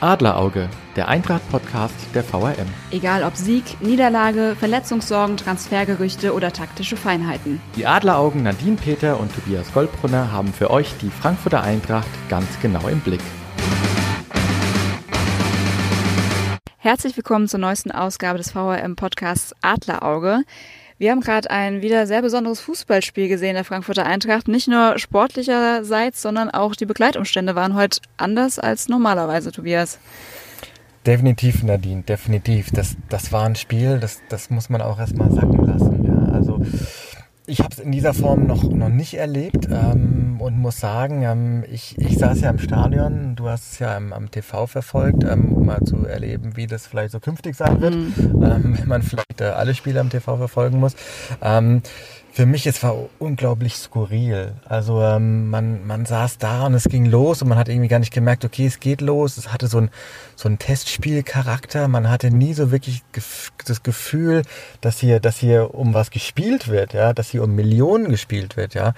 Adlerauge, der Eintracht-Podcast der VRM. Egal ob Sieg, Niederlage, Verletzungssorgen, Transfergerüchte oder taktische Feinheiten. Die Adleraugen Nadine Peter und Tobias Goldbrunner haben für euch die Frankfurter Eintracht ganz genau im Blick. Herzlich willkommen zur neuesten Ausgabe des VRM-Podcasts Adlerauge. Wir haben gerade ein wieder sehr besonderes Fußballspiel gesehen der Frankfurter Eintracht. Nicht nur sportlicherseits, sondern auch die Begleitumstände waren heute anders als normalerweise, Tobias. Definitiv, Nadine, definitiv. Das, das war ein Spiel, das, das muss man auch erstmal sacken lassen. Ja. Also ich habe es in dieser Form noch, noch nicht erlebt ähm, und muss sagen, ähm, ich, ich saß ja im Stadion, du hast es ja am, am TV verfolgt, ähm, um mal zu erleben, wie das vielleicht so künftig sein wird, mhm. Ähm, wenn man vielleicht äh, alle Spiele am TV verfolgen muss. Für mich, es war unglaublich skurril. Also ähm, man, man saß da und es ging los und man hat irgendwie gar nicht gemerkt, okay, es geht los. Es hatte so ein, so ein Testspielcharakter. Man hatte nie so wirklich das Gefühl, dass hier, dass hier um was gespielt wird, ja, dass hier um Millionen gespielt wird, ja.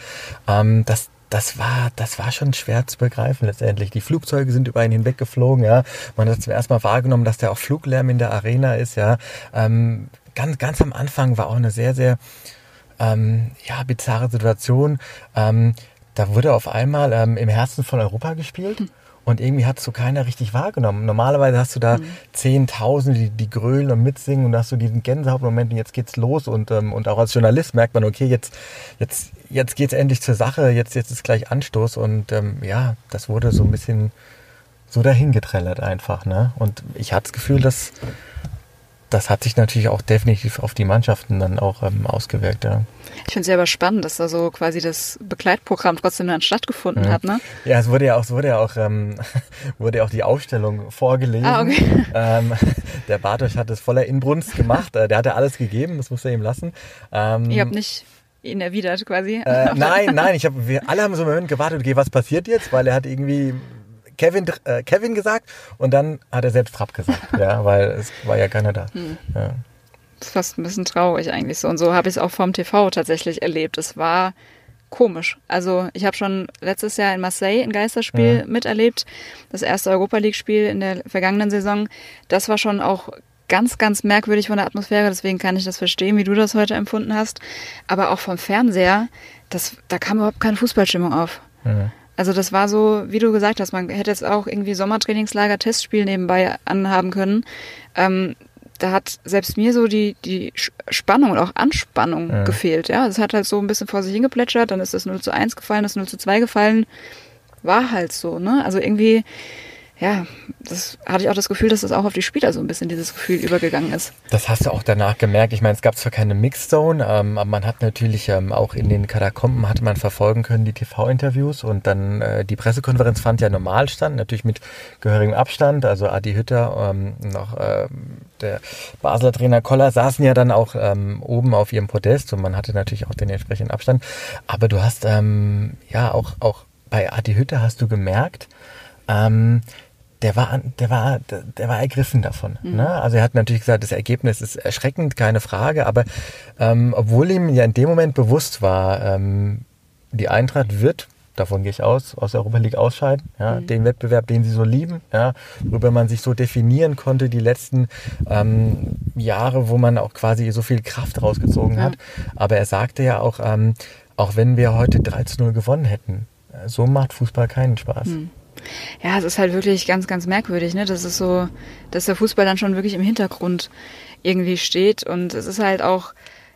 Ähm, das, das war, das war schon schwer zu begreifen letztendlich. Die Flugzeuge sind über ihn hinweggeflogen, ja. Man hat zum ersten Mal wahrgenommen, dass da auch Fluglärm in der Arena ist, ja. Ähm, ganz, ganz am Anfang war auch eine sehr, sehr ähm, ja, bizarre Situation. Ähm, da wurde auf einmal ähm, im Herzen von Europa gespielt. Und irgendwie hat so keiner richtig wahrgenommen. Normalerweise hast du da mhm. Zehntausende, die, die grölen und mitsingen und hast du diesen Gänsehautmoment und jetzt geht's los und, ähm, und auch als Journalist merkt man, okay, jetzt, jetzt, jetzt geht's endlich zur Sache, jetzt, jetzt ist gleich Anstoß und ähm, ja, das wurde so ein bisschen so dahin getrellert einfach, ne? Und ich hatte das Gefühl, dass das hat sich natürlich auch definitiv auf die Mannschaften dann auch ähm, ausgewirkt, ja. Ich finde es ja aber spannend, dass da so quasi das Begleitprogramm trotzdem dann stattgefunden ja. hat, ne? Ja, es wurde ja auch, es wurde ja auch, ähm, wurde ja auch die Aufstellung vorgelesen. Ah, okay. Ähm, der Bartosch hat es voller Inbrunst gemacht. Äh, der hat ja alles gegeben, das muss er ihm lassen. Ähm, Ihr habt nicht ihn erwidert quasi. Äh, nein, nein, ich hab, wir alle haben so einen Moment gewartet, okay, was passiert jetzt? Weil er hat irgendwie Kevin, äh, Kevin gesagt und dann hat er selbst Trapp gesagt, ja, weil es war ja keiner da. Hm. Ja. Das ist fast ein bisschen traurig eigentlich so. Und so habe ich es auch vom TV tatsächlich erlebt. Es war komisch. Also ich habe schon letztes Jahr in Marseille ein Geisterspiel ja. miterlebt, das erste Europa League-Spiel in der vergangenen Saison. Das war schon auch ganz, ganz merkwürdig von der Atmosphäre, deswegen kann ich das verstehen, wie du das heute empfunden hast. Aber auch vom Fernseher, das, da kam überhaupt keine Fußballstimmung auf. Ja. Also das war so, wie du gesagt hast, man hätte jetzt auch irgendwie Sommertrainingslager, Testspiel nebenbei anhaben können. Ähm, da hat selbst mir so die, die Spannung und auch Anspannung ja. gefehlt. Ja, es hat halt so ein bisschen vor sich hingeplätschert, dann ist das 0 zu 1 gefallen, das 0 zu 2 gefallen. War halt so, ne? Also irgendwie ja, das hatte ich auch das Gefühl, dass das auch auf die Spieler so ein bisschen dieses Gefühl übergegangen ist. Das hast du auch danach gemerkt. Ich meine, es gab zwar keine Mixzone, ähm, aber man hat natürlich ähm, auch in den Katakomben hatte man verfolgen können die TV-Interviews und dann äh, die Pressekonferenz fand ja normal stand, natürlich mit gehörigem Abstand. Also Adi Hütter, ähm, noch äh, der Basler Trainer Koller saßen ja dann auch ähm, oben auf ihrem Podest und man hatte natürlich auch den entsprechenden Abstand. Aber du hast ähm, ja auch auch bei Adi Hütter hast du gemerkt, ähm, der war, der war, der war ergriffen davon. Mhm. Ne? Also er hat natürlich gesagt, das Ergebnis ist erschreckend, keine Frage, aber ähm, obwohl ihm ja in dem Moment bewusst war, ähm, die Eintracht wird, davon gehe ich aus, aus der Europa League ausscheiden, ja, mhm. den Wettbewerb, den sie so lieben, ja, worüber man sich so definieren konnte die letzten ähm, Jahre, wo man auch quasi so viel Kraft rausgezogen ja. hat. Aber er sagte ja auch, ähm, auch wenn wir heute 3 zu 0 gewonnen hätten, so macht Fußball keinen Spaß. Mhm ja, es ist halt wirklich ganz, ganz merkwürdig, ne? Das ist so, dass der Fußball dann schon wirklich im Hintergrund irgendwie steht. Und es ist halt auch,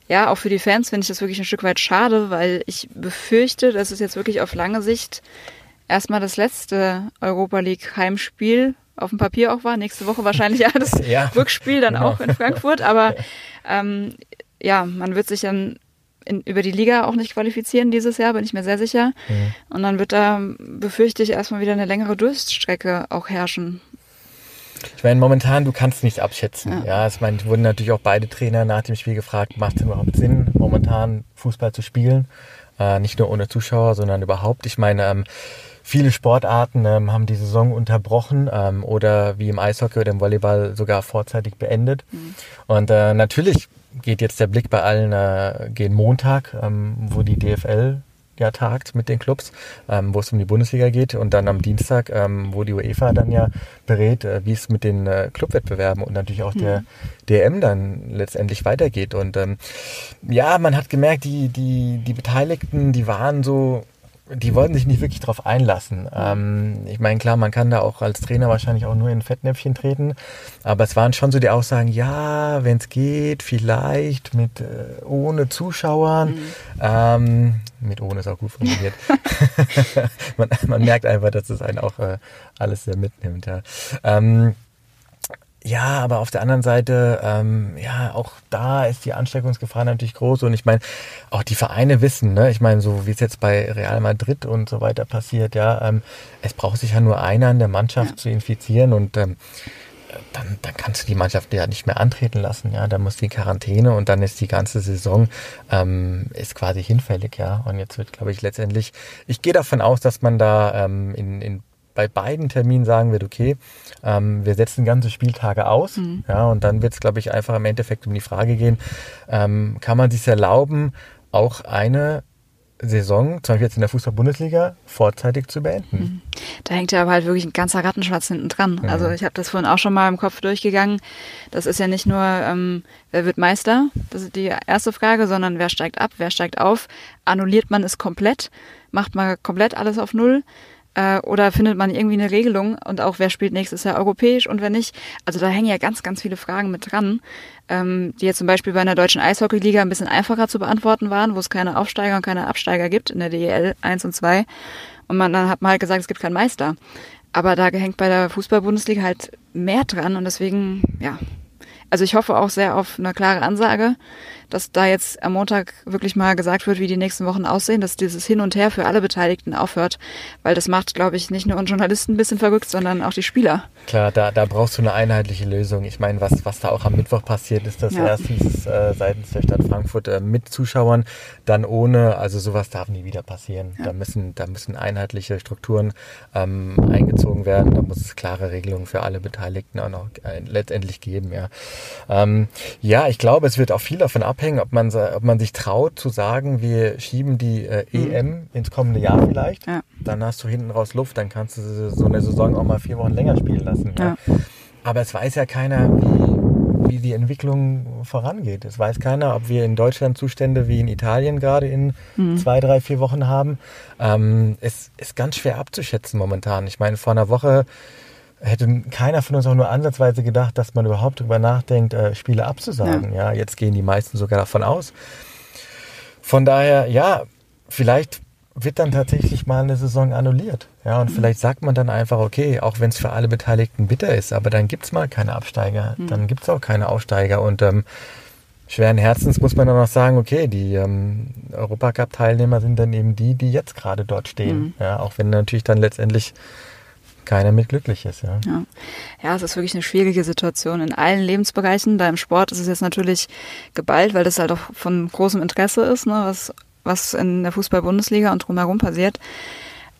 ja, auch für die Fans finde ich das wirklich ein Stück weit schade, weil ich befürchte, dass es jetzt wirklich auf lange Sicht erstmal das letzte Europa League Heimspiel auf dem Papier auch war. Nächste Woche wahrscheinlich ja das ja, Rückspiel dann genau. auch in Frankfurt. Aber ähm, ja, man wird sich dann in, über die Liga auch nicht qualifizieren dieses Jahr, bin ich mir sehr sicher. Mhm. Und dann wird da, befürchte ich, erstmal wieder eine längere Durststrecke auch herrschen. Ich meine, momentan, du kannst nicht abschätzen. Ja, ja ich meine, wurden natürlich auch beide Trainer nach dem Spiel gefragt, macht es überhaupt Sinn, momentan Fußball zu spielen? Äh, nicht nur ohne Zuschauer, sondern überhaupt. Ich meine, ähm, viele Sportarten ähm, haben die Saison unterbrochen ähm, oder wie im Eishockey oder im Volleyball sogar vorzeitig beendet. Mhm. Und äh, natürlich geht jetzt der Blick bei allen äh, gegen Montag, ähm, wo die DFL ja tagt mit den Clubs, ähm, wo es um die Bundesliga geht und dann am Dienstag, ähm, wo die UEFA dann ja berät, äh, wie es mit den äh, Clubwettbewerben und natürlich auch der DM dann letztendlich weitergeht. Und ähm, ja, man hat gemerkt, die, die, die Beteiligten, die waren so die wollten sich nicht wirklich darauf einlassen. Ähm, ich meine, klar, man kann da auch als Trainer wahrscheinlich auch nur in Fettnäpfchen treten, aber es waren schon so die Aussagen, ja, wenn es geht, vielleicht mit äh, ohne Zuschauern. Mhm. Ähm, mit ohne ist auch gut formuliert. man, man, merkt einfach, dass es einen auch äh, alles sehr mitnimmt. Ja. Ähm, ja, aber auf der anderen Seite, ähm, ja, auch da ist die Ansteckungsgefahr natürlich groß. Und ich meine, auch die Vereine wissen, ne, ich meine, so wie es jetzt bei Real Madrid und so weiter passiert, ja, ähm, es braucht sich ja nur einer in der Mannschaft ja. zu infizieren und ähm, dann, dann kannst du die Mannschaft ja nicht mehr antreten lassen, ja. Dann muss die Quarantäne und dann ist die ganze Saison ähm, ist quasi hinfällig, ja. Und jetzt wird, glaube ich, letztendlich, ich gehe davon aus, dass man da ähm, in, in bei beiden Terminen sagen wird, okay, ähm, wir setzen ganze Spieltage aus. Mhm. Ja, und dann wird es, glaube ich, einfach im Endeffekt um die Frage gehen, ähm, kann man sich erlauben, auch eine Saison, zum Beispiel jetzt in der Fußball-Bundesliga, vorzeitig zu beenden. Mhm. Da hängt ja aber halt wirklich ein ganzer Rattenschwanz hinten dran. Mhm. Also ich habe das vorhin auch schon mal im Kopf durchgegangen. Das ist ja nicht nur, ähm, wer wird Meister, das ist die erste Frage, sondern wer steigt ab, wer steigt auf, annulliert man es komplett, macht man komplett alles auf Null. Äh, oder findet man irgendwie eine Regelung und auch wer spielt nächstes Jahr europäisch und wer nicht? Also da hängen ja ganz, ganz viele Fragen mit dran, ähm, die jetzt zum Beispiel bei einer deutschen Eishockeyliga ein bisschen einfacher zu beantworten waren, wo es keine Aufsteiger und keine Absteiger gibt in der DEL 1 und 2. Und man, dann hat man halt gesagt, es gibt keinen Meister. Aber da hängt bei der Fußball-Bundesliga halt mehr dran und deswegen, ja. Also ich hoffe auch sehr auf eine klare Ansage dass da jetzt am Montag wirklich mal gesagt wird, wie die nächsten Wochen aussehen, dass dieses Hin und Her für alle Beteiligten aufhört, weil das macht, glaube ich, nicht nur uns Journalisten ein bisschen verrückt, sondern auch die Spieler. Klar, da, da brauchst du eine einheitliche Lösung. Ich meine, was, was da auch am Mittwoch passiert ist, dass ja. erstens äh, seitens der Stadt Frankfurt äh, mit Zuschauern, dann ohne, also sowas darf nie wieder passieren. Ja. Da, müssen, da müssen einheitliche Strukturen ähm, eingezogen werden, da muss es klare Regelungen für alle Beteiligten auch noch äh, letztendlich geben. Ja. Ähm, ja, ich glaube, es wird auch viel davon ab abhängen, ob man, ob man sich traut zu sagen, wir schieben die äh, EM mhm. ins kommende Jahr vielleicht. Ja. Dann hast du hinten raus Luft, dann kannst du so eine Saison auch mal vier Wochen länger spielen lassen. Ja. Ja. Aber es weiß ja keiner, wie, wie die Entwicklung vorangeht. Es weiß keiner, ob wir in Deutschland Zustände wie in Italien gerade in mhm. zwei, drei, vier Wochen haben. Ähm, es ist ganz schwer abzuschätzen momentan. Ich meine, vor einer Woche hätte keiner von uns auch nur ansatzweise gedacht, dass man überhaupt darüber nachdenkt, äh, Spiele abzusagen. Ja. ja, jetzt gehen die meisten sogar davon aus. Von daher, ja, vielleicht wird dann tatsächlich mal eine Saison annulliert. Ja, und mhm. vielleicht sagt man dann einfach, okay, auch wenn es für alle Beteiligten bitter ist, aber dann gibt es mal keine Absteiger, mhm. dann gibt es auch keine Aufsteiger. Und ähm, schweren Herzens muss man dann auch sagen, okay, die ähm, Europacup-Teilnehmer sind dann eben die, die jetzt gerade dort stehen. Mhm. Ja, auch wenn natürlich dann letztendlich keiner mit glücklich ist. Ja. ja. Ja, es ist wirklich eine schwierige Situation in allen Lebensbereichen. Da im Sport ist es jetzt natürlich geballt, weil das halt auch von großem Interesse ist, ne, was, was in der Fußball-Bundesliga und drumherum passiert.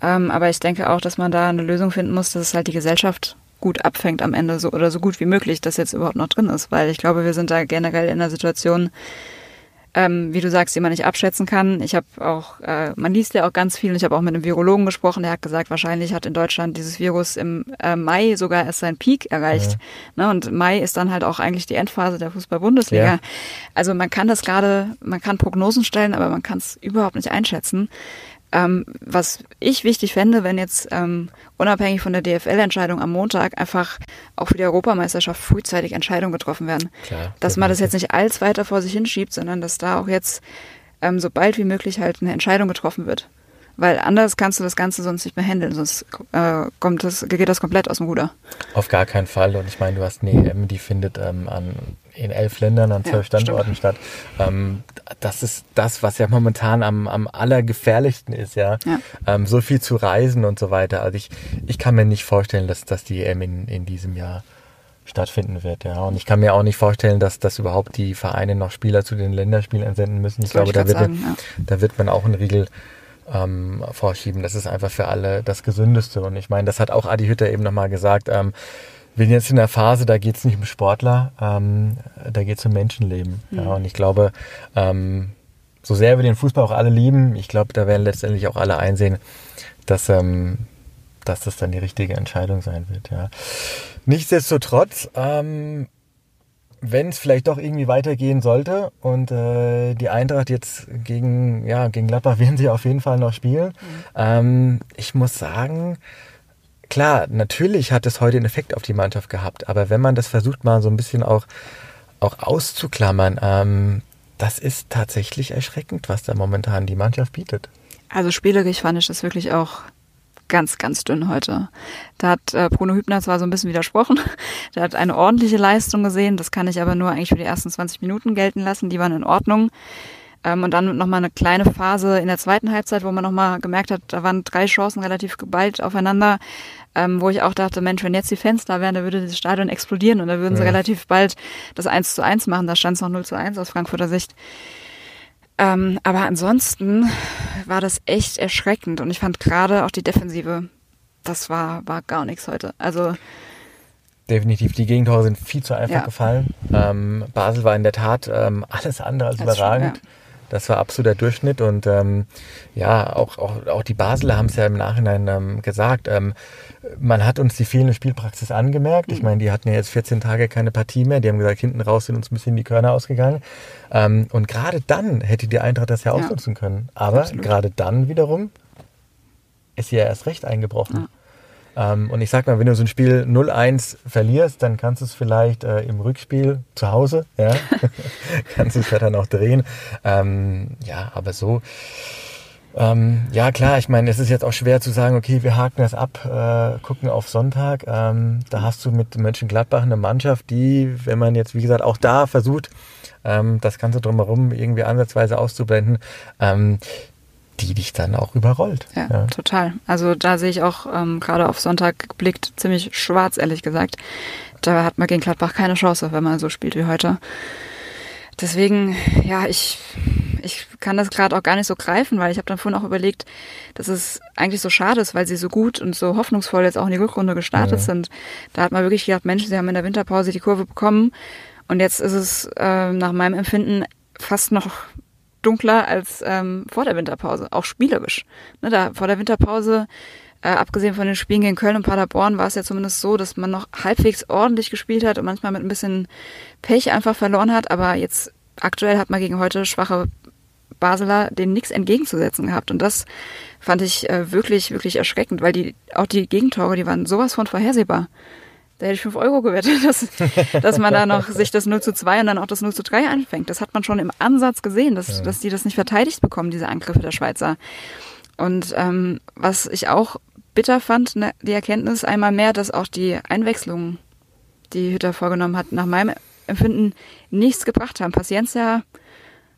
Ähm, aber ich denke auch, dass man da eine Lösung finden muss, dass es halt die Gesellschaft gut abfängt am Ende so oder so gut wie möglich, dass jetzt überhaupt noch drin ist, weil ich glaube, wir sind da generell in einer Situation, ähm, wie du sagst, die man nicht abschätzen kann. Ich habe auch, äh, man liest ja auch ganz viel und ich habe auch mit einem Virologen gesprochen, der hat gesagt, wahrscheinlich hat in Deutschland dieses Virus im äh, Mai sogar erst seinen Peak erreicht. Ja. Ne? Und Mai ist dann halt auch eigentlich die Endphase der Fußball-Bundesliga. Ja. Also man kann das gerade, man kann Prognosen stellen, aber man kann es überhaupt nicht einschätzen. Ähm, was ich wichtig fände, wenn jetzt ähm, unabhängig von der DFL-Entscheidung am Montag einfach auch für die Europameisterschaft frühzeitig Entscheidungen getroffen werden. Klar, dass man das jetzt nicht als weiter vor sich hinschiebt, sondern dass da auch jetzt ähm, so bald wie möglich halt eine Entscheidung getroffen wird. Weil anders kannst du das Ganze sonst nicht mehr handeln, sonst äh, kommt das, geht das komplett aus dem Ruder. Auf gar keinen Fall. Und ich meine, du hast eine EM, die findet ähm, an, in elf Ländern an zwölf ja, Standorten stimmt. statt. Ähm, das ist das, was ja momentan am, am allergefährlichsten ist, ja. ja. Ähm, so viel zu reisen und so weiter. Also ich, ich kann mir nicht vorstellen, dass, dass die EM in, in diesem Jahr stattfinden wird, ja. Und ich kann mir auch nicht vorstellen, dass, dass überhaupt die Vereine noch Spieler zu den Länderspielen entsenden müssen. Ich glaube, ich da, wird, sagen, ja. da wird man auch einen Riegel ähm, vorschieben. Das ist einfach für alle das Gesündeste. Und ich meine, das hat auch Adi Hütter eben nochmal gesagt. Ähm, wir sind jetzt in der Phase, da geht es nicht um Sportler, ähm, da geht es um Menschenleben. Mhm. Ja, und ich glaube, ähm, so sehr wir den Fußball auch alle lieben, ich glaube, da werden letztendlich auch alle einsehen, dass, ähm, dass das dann die richtige Entscheidung sein wird. Ja. Nichtsdestotrotz, ähm, wenn es vielleicht doch irgendwie weitergehen sollte und äh, die Eintracht jetzt gegen, ja, gegen Gladbach werden sie auf jeden Fall noch spielen. Mhm. Ähm, ich muss sagen, klar, natürlich hat es heute einen Effekt auf die Mannschaft gehabt, aber wenn man das versucht mal so ein bisschen auch, auch auszuklammern, ähm, das ist tatsächlich erschreckend, was da momentan die Mannschaft bietet. Also spielerisch fand ich das wirklich auch ganz, ganz dünn heute. Da hat äh, Bruno Hübner zwar so ein bisschen widersprochen, der hat eine ordentliche Leistung gesehen, das kann ich aber nur eigentlich für die ersten 20 Minuten gelten lassen, die waren in Ordnung. Ähm, und dann nochmal eine kleine Phase in der zweiten Halbzeit, wo man nochmal gemerkt hat, da waren drei Chancen relativ geballt aufeinander, ähm, wo ich auch dachte, Mensch, wenn jetzt die Fans da wären, da würde das Stadion explodieren und da würden sie ja. relativ bald das 1 zu 1 machen. Da stand es noch 0 zu 1 aus Frankfurter Sicht. Ähm, aber ansonsten war das echt erschreckend und ich fand gerade auch die Defensive, das war, war gar nichts heute. Also Definitiv, die Gegentore sind viel zu einfach ja. gefallen. Ähm, Basel war in der Tat ähm, alles andere als, als überragend. Schon, ja. Das war absoluter Durchschnitt und ähm, ja, auch, auch, auch die Basler haben es ja im Nachhinein ähm, gesagt. Ähm, man hat uns die fehlende Spielpraxis angemerkt. Ich mhm. meine, die hatten ja jetzt 14 Tage keine Partie mehr. Die haben gesagt, hinten raus sind uns ein bisschen die Körner ausgegangen. Ähm, und gerade dann hätte die Eintracht das ja, ja. ausnutzen können. Aber gerade dann wiederum ist sie ja erst recht eingebrochen. Ja. Ähm, und ich sag mal, wenn du so ein Spiel 0-1 verlierst, dann kannst du es vielleicht äh, im Rückspiel zu Hause, ja, kannst du es ja dann auch drehen. Ähm, ja, aber so. Ähm, ja, klar, ich meine, es ist jetzt auch schwer zu sagen, okay, wir haken das ab, äh, gucken auf Sonntag. Ähm, da hast du mit Mönchengladbach eine Mannschaft, die, wenn man jetzt, wie gesagt, auch da versucht, ähm, das Ganze drumherum irgendwie ansatzweise auszublenden, ähm, die dich dann auch überrollt. Ja, ja. total. Also da sehe ich auch ähm, gerade auf Sonntag geblickt ziemlich schwarz, ehrlich gesagt. Da hat man gegen Gladbach keine Chance, wenn man so spielt wie heute. Deswegen, ja, ich, ich kann das gerade auch gar nicht so greifen, weil ich habe dann vorhin auch überlegt, dass es eigentlich so schade ist, weil sie so gut und so hoffnungsvoll jetzt auch in die Rückrunde gestartet ja. sind. Da hat man wirklich gedacht, Mensch, sie haben in der Winterpause die Kurve bekommen und jetzt ist es äh, nach meinem Empfinden fast noch dunkler als ähm, vor der Winterpause, auch spielerisch. Ne, da vor der Winterpause, äh, abgesehen von den Spielen gegen Köln und Paderborn, war es ja zumindest so, dass man noch halbwegs ordentlich gespielt hat und manchmal mit ein bisschen Pech einfach verloren hat. Aber jetzt aktuell hat man gegen heute schwache Basler denen nichts entgegenzusetzen gehabt. Und das fand ich äh, wirklich, wirklich erschreckend, weil die auch die Gegentore, die waren sowas von vorhersehbar. Da hätte ich 5 Euro gewettet, dass, dass man da noch sich das 0 zu 2 und dann auch das 0 zu 3 anfängt. Das hat man schon im Ansatz gesehen, dass, ja. dass die das nicht verteidigt bekommen, diese Angriffe der Schweizer. Und ähm, was ich auch bitter fand, ne, die Erkenntnis einmal mehr, dass auch die Einwechslungen, die Hütter vorgenommen hat, nach meinem Empfinden nichts gebracht haben. Paciencia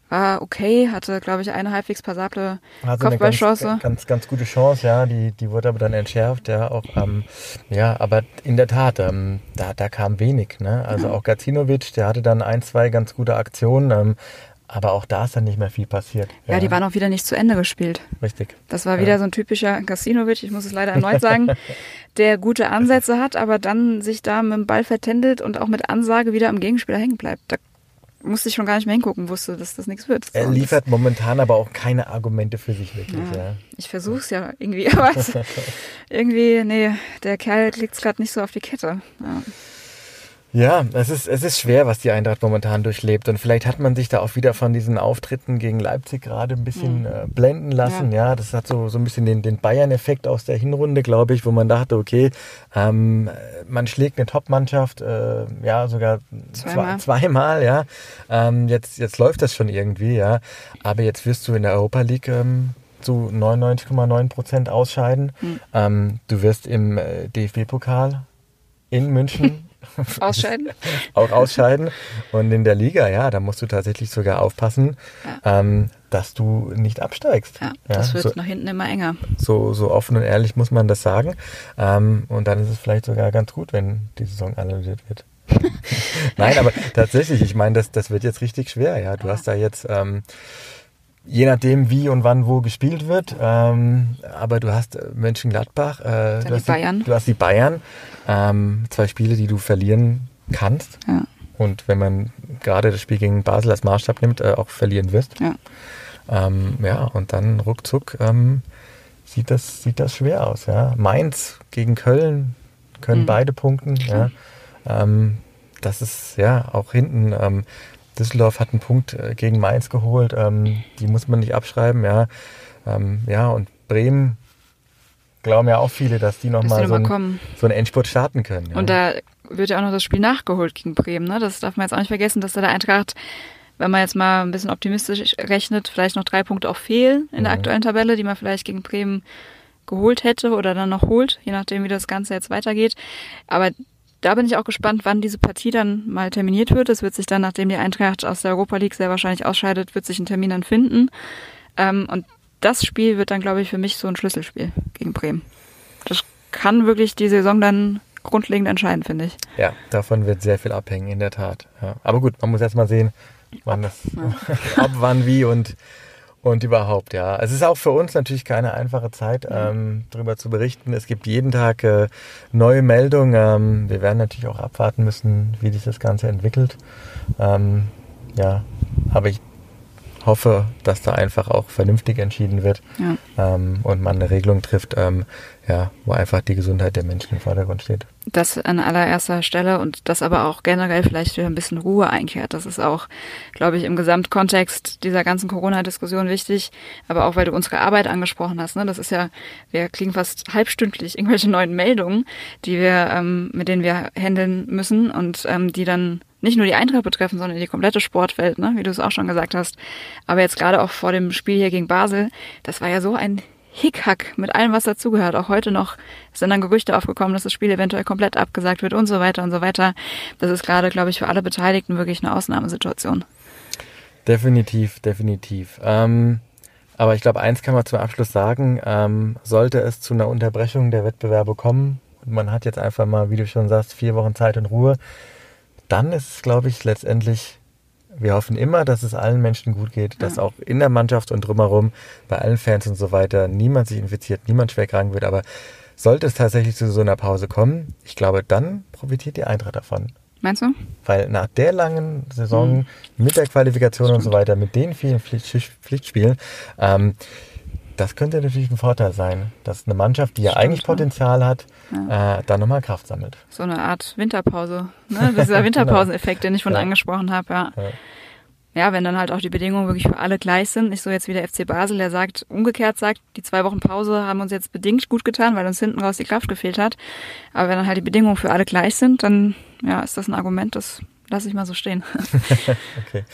war okay, hatte, glaube ich, eine halbwegs passable hatte Kopfballchance. Ganz, ganz, ganz gute Chance, ja, die, die wurde aber dann entschärft, ja, auch, ähm, ja, aber in der Tat, ähm, da, da kam wenig, ne, also ja. auch Gacinovic, der hatte dann ein, zwei ganz gute Aktionen, ähm, aber auch da ist dann nicht mehr viel passiert. Ja, ja, die waren auch wieder nicht zu Ende gespielt. Richtig. Das war wieder ja. so ein typischer Gacinovic, ich muss es leider erneut sagen, der gute Ansätze hat, aber dann sich da mit dem Ball vertändelt und auch mit Ansage wieder am Gegenspieler hängen bleibt. Da musste ich schon gar nicht mehr hingucken, wusste, dass das nichts wird. Er liefert momentan aber auch keine Argumente für sich wirklich. Ja, ja. Ich versuche es ja irgendwie, aber irgendwie, nee, der Kerl kriegt es gerade nicht so auf die Kette. Ja. Ja, es ist, es ist schwer, was die Eintracht momentan durchlebt. Und vielleicht hat man sich da auch wieder von diesen Auftritten gegen Leipzig gerade ein bisschen mhm. äh, blenden lassen. Ja. ja. das hat so, so ein bisschen den, den Bayern-Effekt aus der Hinrunde, glaube ich, wo man dachte, okay, ähm, man schlägt eine Top-Mannschaft, äh, ja, sogar zweimal, zwei, zweimal ja. Ähm, jetzt, jetzt läuft das schon irgendwie, ja. Aber jetzt wirst du in der Europa League ähm, zu 99,9 Prozent ausscheiden. Mhm. Du wirst im äh, DFB-Pokal in München Ausscheiden? auch ausscheiden. Und in der Liga, ja, da musst du tatsächlich sogar aufpassen, ja. ähm, dass du nicht absteigst. Ja, das wird so, nach hinten immer enger. So, so offen und ehrlich muss man das sagen. Ähm, und dann ist es vielleicht sogar ganz gut, wenn die Saison analysiert wird. Nein, aber tatsächlich, ich meine, das, das wird jetzt richtig schwer. Ja, du hast da jetzt ähm, je nachdem, wie und wann wo gespielt wird. Ähm, aber du hast äh, Mönchengladbach, äh, du, hast die, Bayern. du hast die Bayern, ähm, zwei Spiele, die du verlieren kannst. Ja. Und wenn man gerade das Spiel gegen Basel als Maßstab nimmt, äh, auch verlieren wirst. Ja. Ähm, ja, und dann ruckzuck ähm, sieht, das, sieht das schwer aus. Ja. Mainz gegen Köln können mhm. beide punkten. Ja. Ähm, das ist ja auch hinten. Düsseldorf hat einen Punkt äh, gegen Mainz geholt. Ähm, die muss man nicht abschreiben. Ja, ähm, ja und Bremen glauben ja auch viele, dass die nochmal so, ein, so einen Endspurt starten können. Ja. Und da wird ja auch noch das Spiel nachgeholt gegen Bremen. Ne? Das darf man jetzt auch nicht vergessen, dass da der Eintracht, wenn man jetzt mal ein bisschen optimistisch rechnet, vielleicht noch drei Punkte auch fehlen in der mhm. aktuellen Tabelle, die man vielleicht gegen Bremen geholt hätte oder dann noch holt, je nachdem, wie das Ganze jetzt weitergeht. Aber da bin ich auch gespannt, wann diese Partie dann mal terminiert wird. Es wird sich dann, nachdem die Eintracht aus der Europa League sehr wahrscheinlich ausscheidet, wird sich ein Termin dann finden. Ähm, und das Spiel wird dann, glaube ich, für mich so ein Schlüsselspiel gegen Bremen. Das kann wirklich die Saison dann grundlegend entscheiden, finde ich. Ja, davon wird sehr viel abhängen, in der Tat. Ja. Aber gut, man muss erst mal sehen, wann das, ja. ab wann, wie und, und überhaupt, ja. Es ist auch für uns natürlich keine einfache Zeit, ähm, darüber zu berichten. Es gibt jeden Tag äh, neue Meldungen. Ähm, wir werden natürlich auch abwarten müssen, wie sich das Ganze entwickelt. Ähm, ja, aber ich hoffe, dass da einfach auch vernünftig entschieden wird ja. ähm, und man eine Regelung trifft, ähm, ja, wo einfach die Gesundheit der Menschen im Vordergrund steht. Das an allererster Stelle und das aber auch generell vielleicht wieder ein bisschen Ruhe einkehrt. Das ist auch, glaube ich, im Gesamtkontext dieser ganzen Corona-Diskussion wichtig, aber auch weil du unsere Arbeit angesprochen hast. Ne? Das ist ja, wir kriegen fast halbstündlich irgendwelche neuen Meldungen, die wir, ähm, mit denen wir handeln müssen und ähm, die dann nicht nur die Eintracht betreffen, sondern die komplette Sportwelt, ne? wie du es auch schon gesagt hast. Aber jetzt gerade auch vor dem Spiel hier gegen Basel, das war ja so ein Hickhack mit allem, was dazugehört. Auch heute noch sind dann Gerüchte aufgekommen, dass das Spiel eventuell komplett abgesagt wird und so weiter und so weiter. Das ist gerade, glaube ich, für alle Beteiligten wirklich eine Ausnahmesituation. Definitiv, definitiv. Ähm, aber ich glaube, eins kann man zum Abschluss sagen. Ähm, sollte es zu einer Unterbrechung der Wettbewerbe kommen und man hat jetzt einfach mal, wie du schon sagst, vier Wochen Zeit und Ruhe, dann ist es, glaube ich, letztendlich, wir hoffen immer, dass es allen Menschen gut geht, dass auch in der Mannschaft und drumherum, bei allen Fans und so weiter, niemand sich infiziert, niemand schwer krank wird. Aber sollte es tatsächlich zu so einer Pause kommen, ich glaube, dann profitiert die Eintracht davon. Meinst du? Weil nach der langen Saison mhm. mit der Qualifikation und so weiter, mit den vielen Pflicht, Pflichtspielen, ähm, das könnte natürlich ein Vorteil sein, dass eine Mannschaft, die ja eigentlich Potenzial hat, ja. äh, da nochmal Kraft sammelt. So eine Art Winterpause. Ne? Das ist der Winterpauseneffekt, den ich schon ja. angesprochen habe. Ja. ja. ja. wenn dann halt auch die Bedingungen wirklich für alle gleich sind. Nicht so jetzt wie der FC Basel, der sagt, umgekehrt sagt, die zwei Wochen Pause haben uns jetzt bedingt gut getan, weil uns hinten raus die Kraft gefehlt hat. Aber wenn dann halt die Bedingungen für alle gleich sind, dann ja, ist das ein Argument, das lasse ich mal so stehen. okay.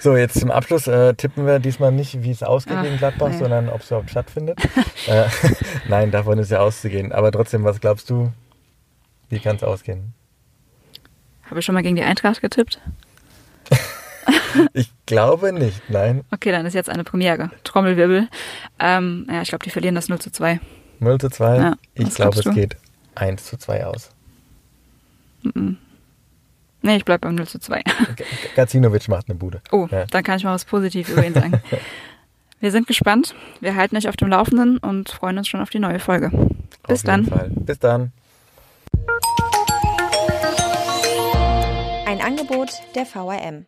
So, jetzt zum Abschluss äh, tippen wir diesmal nicht, wie es ausgeht Ach, gegen Gladbach, nee. sondern ob es überhaupt stattfindet. äh, nein, davon ist ja auszugehen. Aber trotzdem, was glaubst du, wie kann es ausgehen? Habe ich schon mal gegen die Eintracht getippt? ich glaube nicht, nein. Okay, dann ist jetzt eine Premiere. Trommelwirbel. Ähm, ja, ich glaube, die verlieren das 0 zu 2. 0 zu 2? Ja, ich glaube, es geht 1 zu 2 aus. Mm -mm. Nee, ich bleib beim 0 zu 2. Gacinovic macht eine Bude. Oh, ja. dann kann ich mal was Positives über ihn sagen. Wir sind gespannt. Wir halten euch auf dem Laufenden und freuen uns schon auf die neue Folge. Bis dann. Fall. Bis dann. Ein Angebot der VRM.